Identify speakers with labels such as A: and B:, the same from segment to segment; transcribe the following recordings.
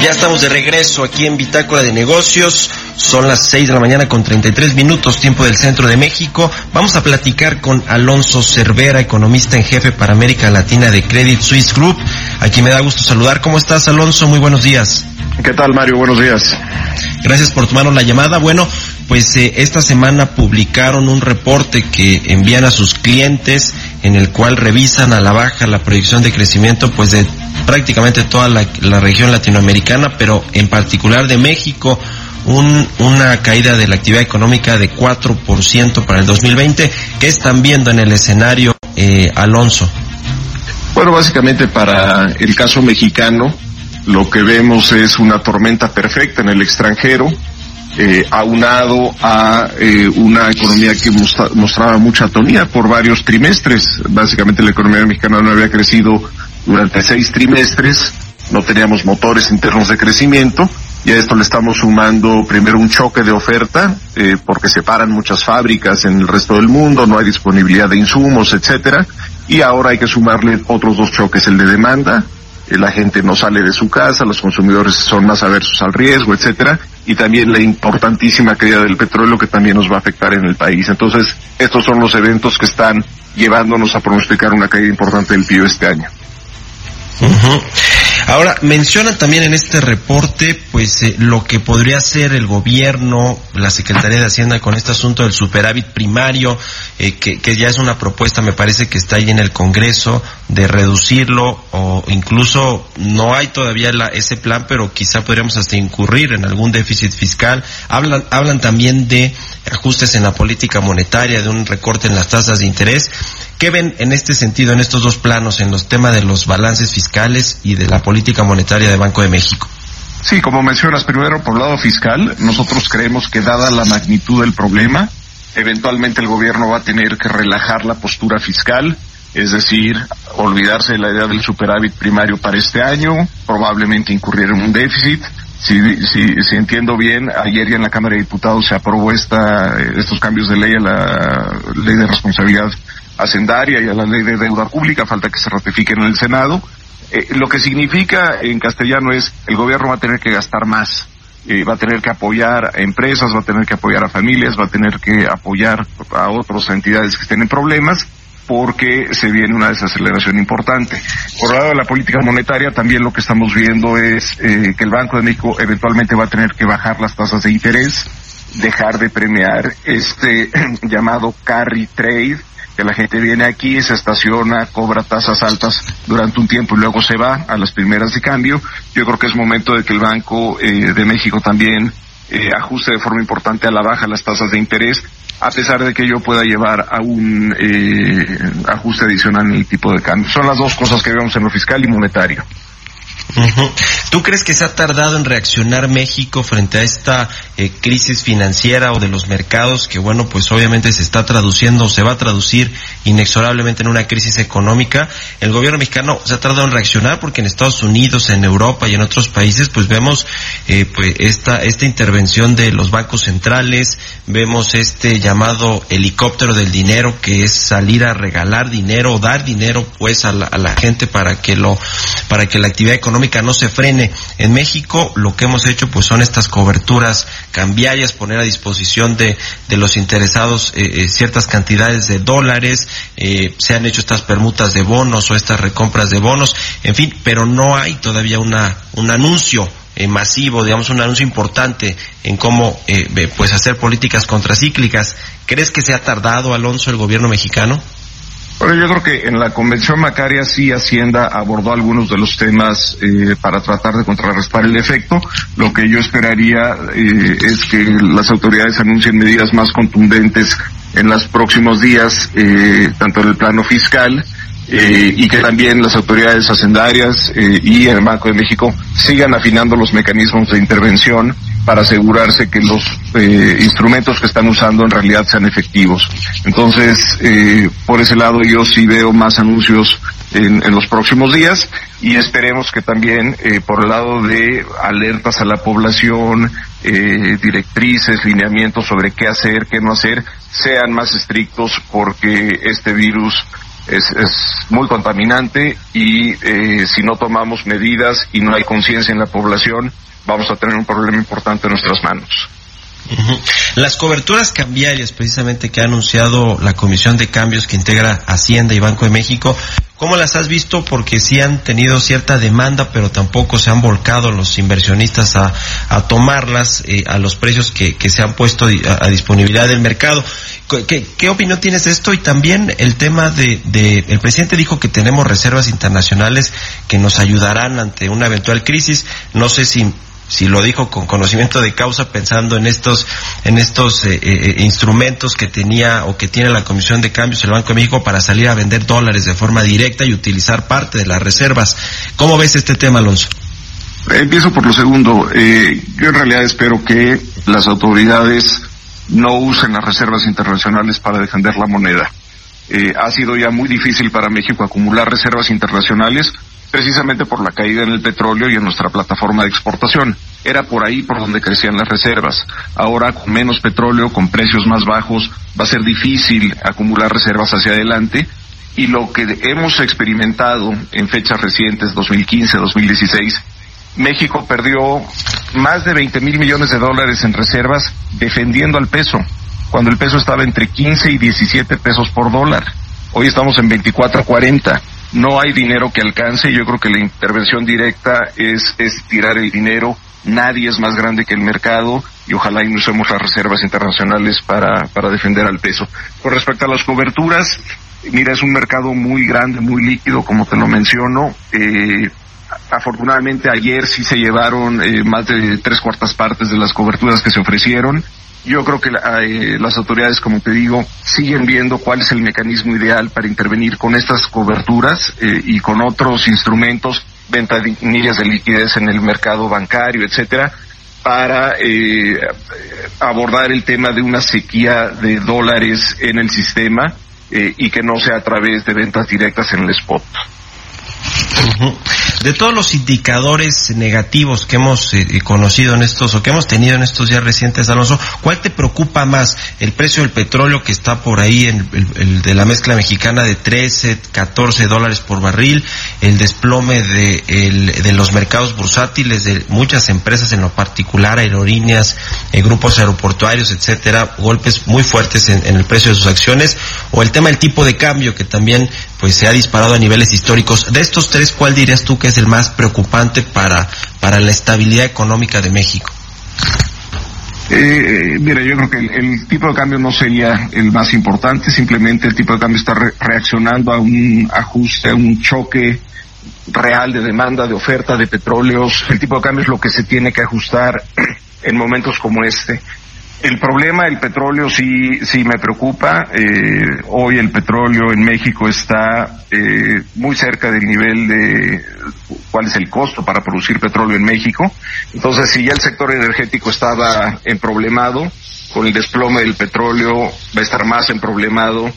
A: Ya estamos de regreso aquí en Bitácora de Negocios. Son las 6 de la mañana con 33 minutos, tiempo del centro de México. Vamos a platicar con Alonso Cervera, economista en jefe para América Latina de Credit Suisse Group. Aquí me da gusto saludar. ¿Cómo estás, Alonso? Muy buenos días.
B: ¿Qué tal, Mario? Buenos días.
A: Gracias por tomarnos la llamada. Bueno, pues eh, esta semana publicaron un reporte que envían a sus clientes en el cual revisan a la baja la proyección de crecimiento pues de prácticamente toda la, región latinoamericana, pero en particular de México, un, una caída de la actividad económica de 4% para el 2020. ¿Qué están viendo en el escenario, eh, Alonso?
B: Bueno, básicamente para el caso mexicano, lo que vemos es una tormenta perfecta en el extranjero, eh, aunado a eh, una economía que mostra- mostraba mucha atonía por varios trimestres. Básicamente la economía mexicana no había crecido durante seis trimestres, no teníamos motores internos de crecimiento y a esto le estamos sumando primero un choque de oferta eh, porque se paran muchas fábricas en el resto del mundo, no hay disponibilidad de insumos, etcétera, y ahora hay que sumarle otros dos choques, el de demanda la gente no sale de su casa, los consumidores son más aversos al riesgo, etcétera, y también la importantísima caída del petróleo que también nos va a afectar en el país. Entonces, estos son los eventos que están llevándonos a pronosticar una caída importante del PIB este año.
A: Ahora, mencionan también en este reporte, pues, eh, lo que podría hacer el gobierno, la Secretaría de Hacienda con este asunto del superávit primario, eh, que, que ya es una propuesta, me parece que está ahí en el Congreso, de reducirlo, o incluso no hay todavía la- ese plan, pero quizá podríamos hasta incurrir en algún déficit fiscal. Hablan, hablan también de ajustes en la política monetaria, de un recorte en las tasas de interés. ¿Qué ven en este sentido, en estos dos planos, en los temas de los balances fiscales y de la política monetaria de Banco de México?
B: Sí, como mencionas, primero por el lado fiscal, nosotros creemos que dada la magnitud del problema, eventualmente el gobierno va a tener que relajar la postura fiscal, es decir, olvidarse de la idea del superávit primario para este año, probablemente incurrir en un déficit. Si, si, si entiendo bien, ayer ya en la Cámara de Diputados se aprobó esta, estos cambios de ley a la ley de responsabilidad hacendaria y a la ley de deuda pública, falta que se ratifiquen en el Senado. Eh, lo que significa en castellano es el gobierno va a tener que gastar más, eh, va a tener que apoyar a empresas, va a tener que apoyar a familias, va a tener que apoyar a otras entidades que estén en problemas porque se viene una desaceleración importante. Por el lado de la política monetaria, también lo que estamos viendo es eh, que el Banco de México eventualmente va a tener que bajar las tasas de interés, dejar de premiar este llamado carry trade, que la gente viene aquí, se estaciona, cobra tasas altas durante un tiempo y luego se va a las primeras de cambio. Yo creo que es momento de que el Banco eh, de México también eh, ajuste de forma importante a la baja las tasas de interés, a pesar de que ello pueda llevar a un eh, ajuste adicional en el tipo de cambio. Son las dos cosas que vemos en lo fiscal y monetario.
A: ¿Tú crees que se ha tardado en reaccionar México frente a esta eh, crisis financiera o de los mercados que, bueno, pues obviamente se está traduciendo o se va a traducir inexorablemente en una crisis económica? El gobierno mexicano se ha tardado en reaccionar porque en Estados Unidos, en Europa y en otros países, pues vemos eh, pues esta, esta intervención de los bancos centrales, vemos este llamado helicóptero del dinero que es salir a regalar dinero o dar dinero pues a la, a la gente para que lo, para que la actividad económica no se frene. En México lo que hemos hecho pues son estas coberturas cambiarias, poner a disposición de, de los interesados eh, eh, ciertas cantidades de dólares, eh, se han hecho estas permutas de bonos o estas recompras de bonos, en fin, pero no hay todavía una, un anuncio eh, masivo, digamos un anuncio importante en cómo eh, pues hacer políticas contracíclicas. ¿Crees que se ha tardado, Alonso, el gobierno mexicano?
B: Bueno, yo creo que en la convención Macaria sí Hacienda abordó algunos de los temas eh, para tratar de contrarrestar el efecto. Lo que yo esperaría eh, es que las autoridades anuncien medidas más contundentes en los próximos días, eh, tanto en el plano fiscal eh, y que también las autoridades hacendarias eh, y el Banco de México sigan afinando los mecanismos de intervención para asegurarse que los eh, instrumentos que están usando en realidad sean efectivos. Entonces, eh, por ese lado yo sí veo más anuncios en, en los próximos días y esperemos que también eh, por el lado de alertas a la población, eh, directrices, lineamientos sobre qué hacer, qué no hacer, sean más estrictos porque este virus es, es muy contaminante y eh, si no tomamos medidas y no hay conciencia en la población, vamos a tener un problema importante en nuestras manos.
A: Las coberturas cambiarias, precisamente que ha anunciado la Comisión de Cambios que integra Hacienda y Banco de México, ¿cómo las has visto? Porque sí han tenido cierta demanda, pero tampoco se han volcado los inversionistas a, tomarlas eh, a los precios que, que se han puesto a, disponibilidad del mercado. ¿Qué, qué, qué opinión tienes de esto? Y también el tema de, de, el presidente dijo que tenemos reservas internacionales que nos ayudarán ante una eventual crisis. No sé si si lo dijo con conocimiento de causa pensando en estos en estos eh, eh, instrumentos que tenía o que tiene la Comisión de Cambios el Banco de México para salir a vender dólares de forma directa y utilizar parte de las reservas. ¿Cómo ves este tema, Alonso?
B: Empiezo por lo segundo. Eh, yo en realidad espero que las autoridades no usen las reservas internacionales para defender la moneda. Eh, ha sido ya muy difícil para México acumular reservas internacionales precisamente por la caída en el petróleo y en nuestra plataforma de exportación. Era por ahí por donde crecían las reservas. Ahora, con menos petróleo, con precios más bajos, va a ser difícil acumular reservas hacia adelante y lo que hemos experimentado en fechas recientes, 2015, 2016, México perdió más de 20 mil millones de dólares en reservas defendiendo al peso, cuando el peso estaba entre 15 y 17 pesos por dólar. Hoy estamos en 24 40. No hay dinero que alcance. Yo creo que la intervención directa es, es tirar el dinero. Nadie es más grande que el mercado y ojalá y no usemos las reservas internacionales para, para defender al peso. Con respecto a las coberturas, mira, es un mercado muy grande, muy líquido, como te lo menciono. Eh, afortunadamente ayer sí se llevaron eh, más de tres cuartas partes de las coberturas que se ofrecieron. Yo creo que eh, las autoridades, como te digo, siguen viendo cuál es el mecanismo ideal para intervenir con estas coberturas eh, y con otros instrumentos, ventanillas de liquidez en el mercado bancario, etcétera, para eh, abordar el tema de una sequía de dólares en el sistema eh, y que no sea a través de ventas directas en el spot.
A: De todos los indicadores negativos que hemos eh, conocido en estos o que hemos tenido en estos días recientes, Alonso, ¿cuál te preocupa más? ¿El precio del petróleo que está por ahí, en, el, de la mezcla mexicana de 13, 14 dólares por barril, el desplome de, los mercados bursátiles de muchas empresas, en lo particular aerolíneas, eh, grupos aeroportuarios, etcétera, golpes muy fuertes en el precio de sus acciones, o el tema del tipo de cambio que también pues se ha disparado a niveles históricos. De estos tres, ¿cuál dirías tú que es el más preocupante para, para la estabilidad económica de México?
B: Eh, mira, yo creo que el, el, tipo de cambio no sería el más importante, simplemente el tipo de cambio está re reaccionando a un ajuste, a un choque real de demanda, de oferta de petróleos. El tipo de cambio es lo que se tiene que ajustar en momentos como este. El problema del petróleo sí, sí me preocupa. Eh, hoy el petróleo en México está eh, muy cerca del nivel de cuál es el costo para producir petróleo en México. Entonces, si ya el sector energético estaba emproblemado, con el desplome del petróleo va a estar más emproblemado.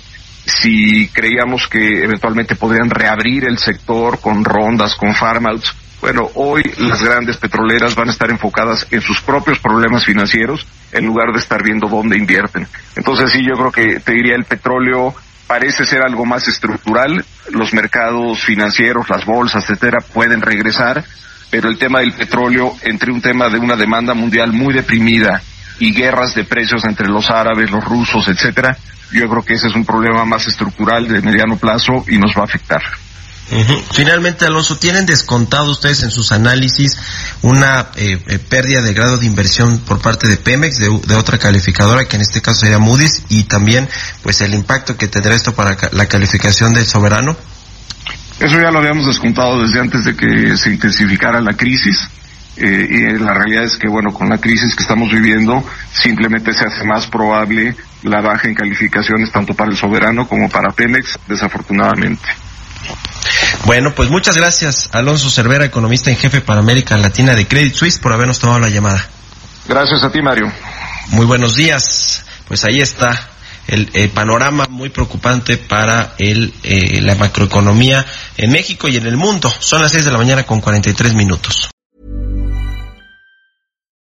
B: Si creíamos que eventualmente podrían reabrir el sector con rondas, con farmouts, bueno, hoy las grandes petroleras van a estar enfocadas en sus propios problemas financieros en lugar de estar viendo dónde invierten. Entonces sí, yo creo que te diría el petróleo parece ser algo más estructural. Los mercados financieros, las bolsas, etcétera, pueden regresar, pero el tema del petróleo, entre un tema de una demanda mundial muy deprimida y guerras de precios entre los árabes, los rusos, etcétera, yo creo que ese es un problema más estructural de mediano plazo y nos va a afectar.
A: Finalmente, Alonso, ¿tienen descontado ustedes en sus análisis una eh, eh, pérdida de grado de inversión por parte de Pemex, de, otra calificadora, que en este caso sería Moody's, y también pues el impacto que tendrá esto para la calificación del soberano?
B: Eso ya lo habíamos descontado desde antes de que se intensificara la crisis. Eh, y la realidad es que, bueno, con la crisis que estamos viviendo, simplemente se hace más probable la baja en calificaciones tanto para el soberano como para Pemex, desafortunadamente.
A: Bueno, pues muchas gracias, Alonso Cervera, economista en jefe para América Latina de Credit Suisse, por habernos tomado la llamada.
B: Gracias a ti, Mario.
A: Muy buenos días. Pues ahí está el, panorama muy preocupante para el, eh, la macroeconomía en México y en el mundo. Son las 6 de la mañana con 43 minutos.